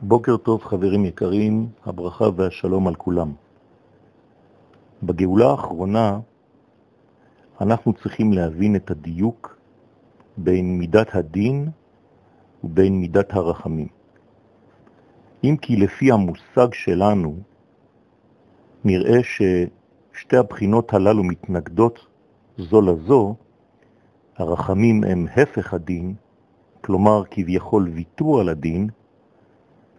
בוקר טוב חברים יקרים, הברכה והשלום על כולם. בגאולה האחרונה אנחנו צריכים להבין את הדיוק בין מידת הדין ובין מידת הרחמים. אם כי לפי המושג שלנו נראה ששתי הבחינות הללו מתנגדות זו לזו, הרחמים הם הפך הדין, כלומר כביכול ויתור על הדין,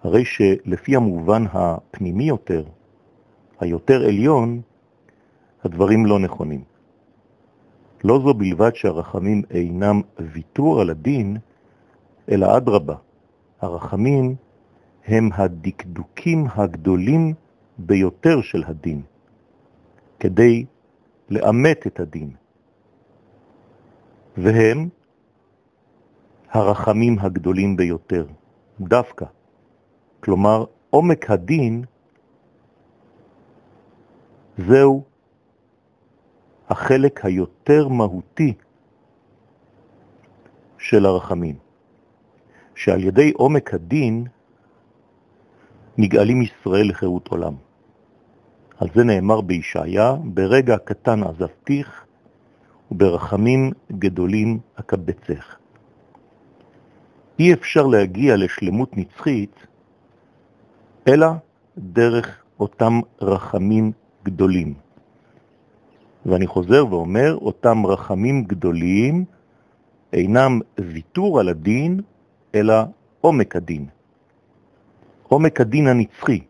הרי שלפי המובן הפנימי יותר, היותר עליון, הדברים לא נכונים. לא זו בלבד שהרחמים אינם ויתור על הדין, אלא אדרבה, הרחמים הם הדקדוקים הגדולים ביותר של הדין, כדי לאמת את הדין. והם הרחמים הגדולים ביותר, דווקא. כלומר, עומק הדין זהו החלק היותר מהותי של הרחמים, שעל ידי עומק הדין נגאלים ישראל לחירות עולם. על זה נאמר בישעיה, ברגע קטן עזבתיך וברחמים גדולים אקבצך. אי אפשר להגיע לשלמות נצחית אלא דרך אותם רחמים גדולים. ואני חוזר ואומר, אותם רחמים גדולים אינם ויתור על הדין, אלא עומק הדין. עומק הדין הנצחי,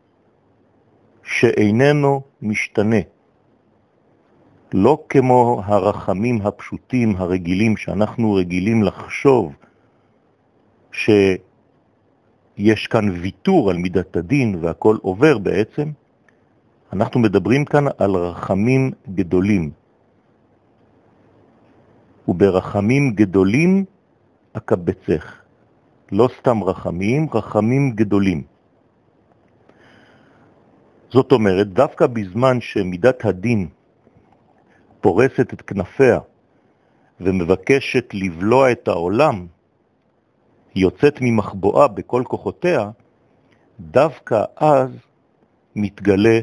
שאיננו משתנה. לא כמו הרחמים הפשוטים הרגילים שאנחנו רגילים לחשוב שיש כאן ויתור על מידת הדין והכל עובר בעצם, אנחנו מדברים כאן על רחמים גדולים. וברחמים גדולים אקבצך. לא סתם רחמים, רחמים גדולים. זאת אומרת, דווקא בזמן שמידת הדין פורסת את כנפיה ומבקשת לבלוע את העולם, יוצאת ממחבואה בכל כוחותיה, דווקא אז מתגלה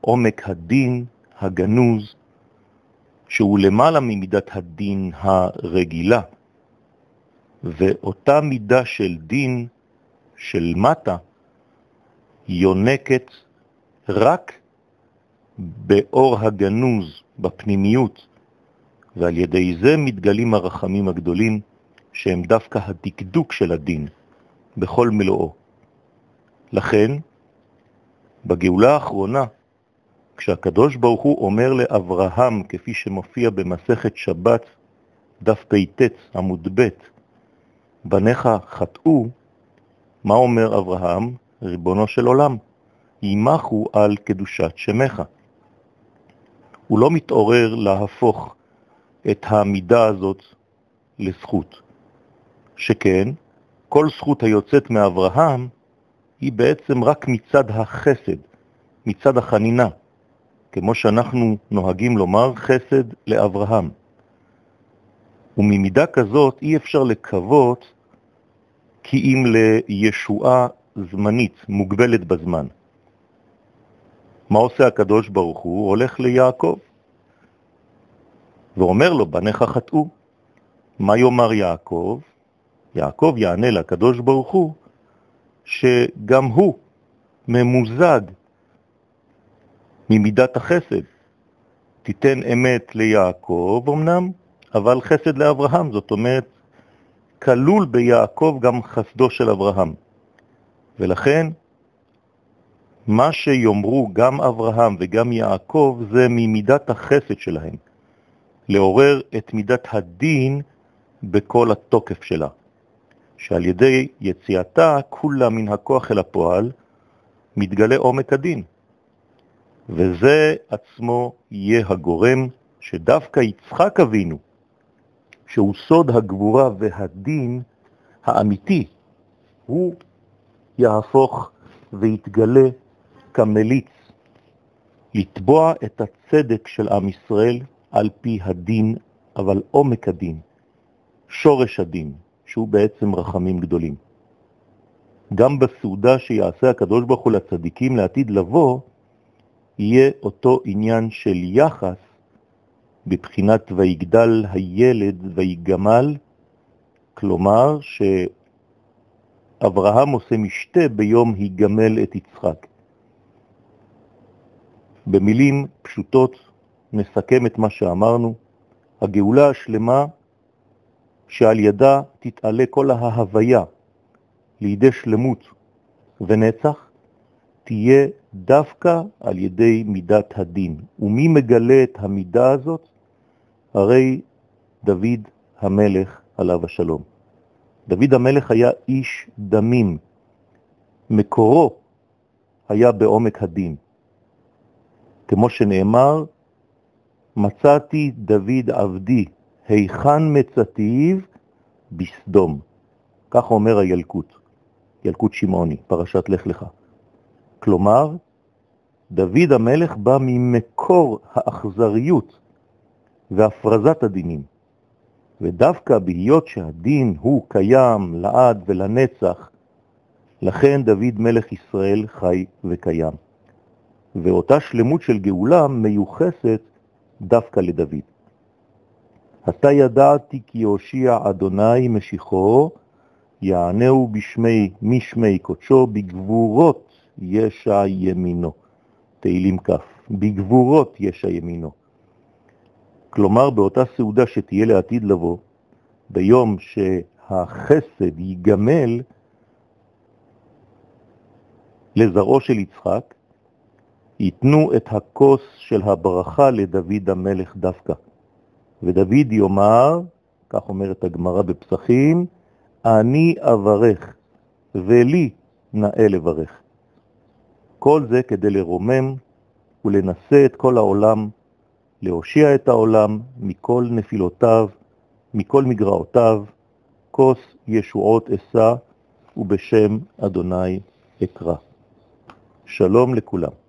עומק הדין הגנוז, שהוא למעלה ממידת הדין הרגילה, ואותה מידה של דין של מטה יונקת רק באור הגנוז, בפנימיות, ועל ידי זה מתגלים הרחמים הגדולים, שהם דווקא הדקדוק של הדין, בכל מלואו. לכן, בגאולה האחרונה, כשהקדוש ברוך הוא אומר לאברהם, כפי שמופיע במסכת שבת, דף פ"ט עמוד ב', בניך חטאו, מה אומר אברהם? ריבונו של עולם, יימחו על קדושת שמך. הוא לא מתעורר להפוך את המידה הזאת לזכות. שכן, כל זכות היוצאת מאברהם היא בעצם רק מצד החסד, מצד החנינה, כמו שאנחנו נוהגים לומר, חסד לאברהם. וממידה כזאת אי אפשר לקוות כי אם לישועה זמנית, מוגבלת בזמן. מה עושה הקדוש ברוך הוא? הולך ליעקב ואומר לו, בניך חטאו. מה יאמר יעקב? יעקב יענה לקדוש ברוך הוא שגם הוא ממוזג ממידת החסד. תיתן אמת ליעקב אמנם, אבל חסד לאברהם, זאת אומרת, כלול ביעקב גם חסדו של אברהם. ולכן, מה שיאמרו גם אברהם וגם יעקב זה ממידת החסד שלהם, לעורר את מידת הדין בכל התוקף שלה, שעל ידי יציאתה כולה מן הכוח אל הפועל מתגלה עומק הדין. וזה עצמו יהיה הגורם שדווקא יצחק אבינו, שהוא סוד הגבורה והדין האמיתי, הוא יהפוך ויתגלה כמליץ, לתבוע את הצדק של עם ישראל על פי הדין, אבל עומק הדין, שורש הדין, שהוא בעצם רחמים גדולים. גם בסעודה שיעשה הקדוש ברוך הוא לצדיקים לעתיד לבוא, יהיה אותו עניין של יחס בבחינת ויגדל הילד ויגמל, כלומר שאברהם עושה משתה ביום היגמל את יצחק. במילים פשוטות נסכם את מה שאמרנו, הגאולה השלמה שעל ידה תתעלה כל ההוויה לידי שלמות ונצח, תהיה דווקא על ידי מידת הדין. ומי מגלה את המידה הזאת? הרי דוד המלך עליו השלום. דוד המלך היה איש דמים, מקורו היה בעומק הדין. כמו שנאמר, מצאתי דוד עבדי, היכן מצאתיו בסדום. כך אומר הילקוט, ילקוט שמעוני, פרשת לך לך. כלומר, דוד המלך בא ממקור האכזריות והפרזת הדינים. ודווקא בהיות שהדין הוא קיים לעד ולנצח, לכן דוד מלך ישראל חי וקיים. ואותה שלמות של גאולה מיוחסת דווקא לדוד. אתה ידעתי כי הושיע אדוני משיחו, יענהו בשמי משמי קודשו, בגבורות ישע ימינו. תהילים כ', בגבורות ישע ימינו. כלומר, באותה סעודה שתהיה לעתיד לבוא, ביום שהחסד ייגמל לזרעו של יצחק, ייתנו את הכוס של הברכה לדוד המלך דווקא. ודוד יאמר, כך אומרת הגמרא בפסחים, אני אברך, ולי נאה לברך. כל זה כדי לרומם ולנסה את כל העולם, להושיע את העולם מכל נפילותיו, מכל מגרעותיו, כוס ישועות אשא, ובשם אדוני אקרא. שלום לכולם.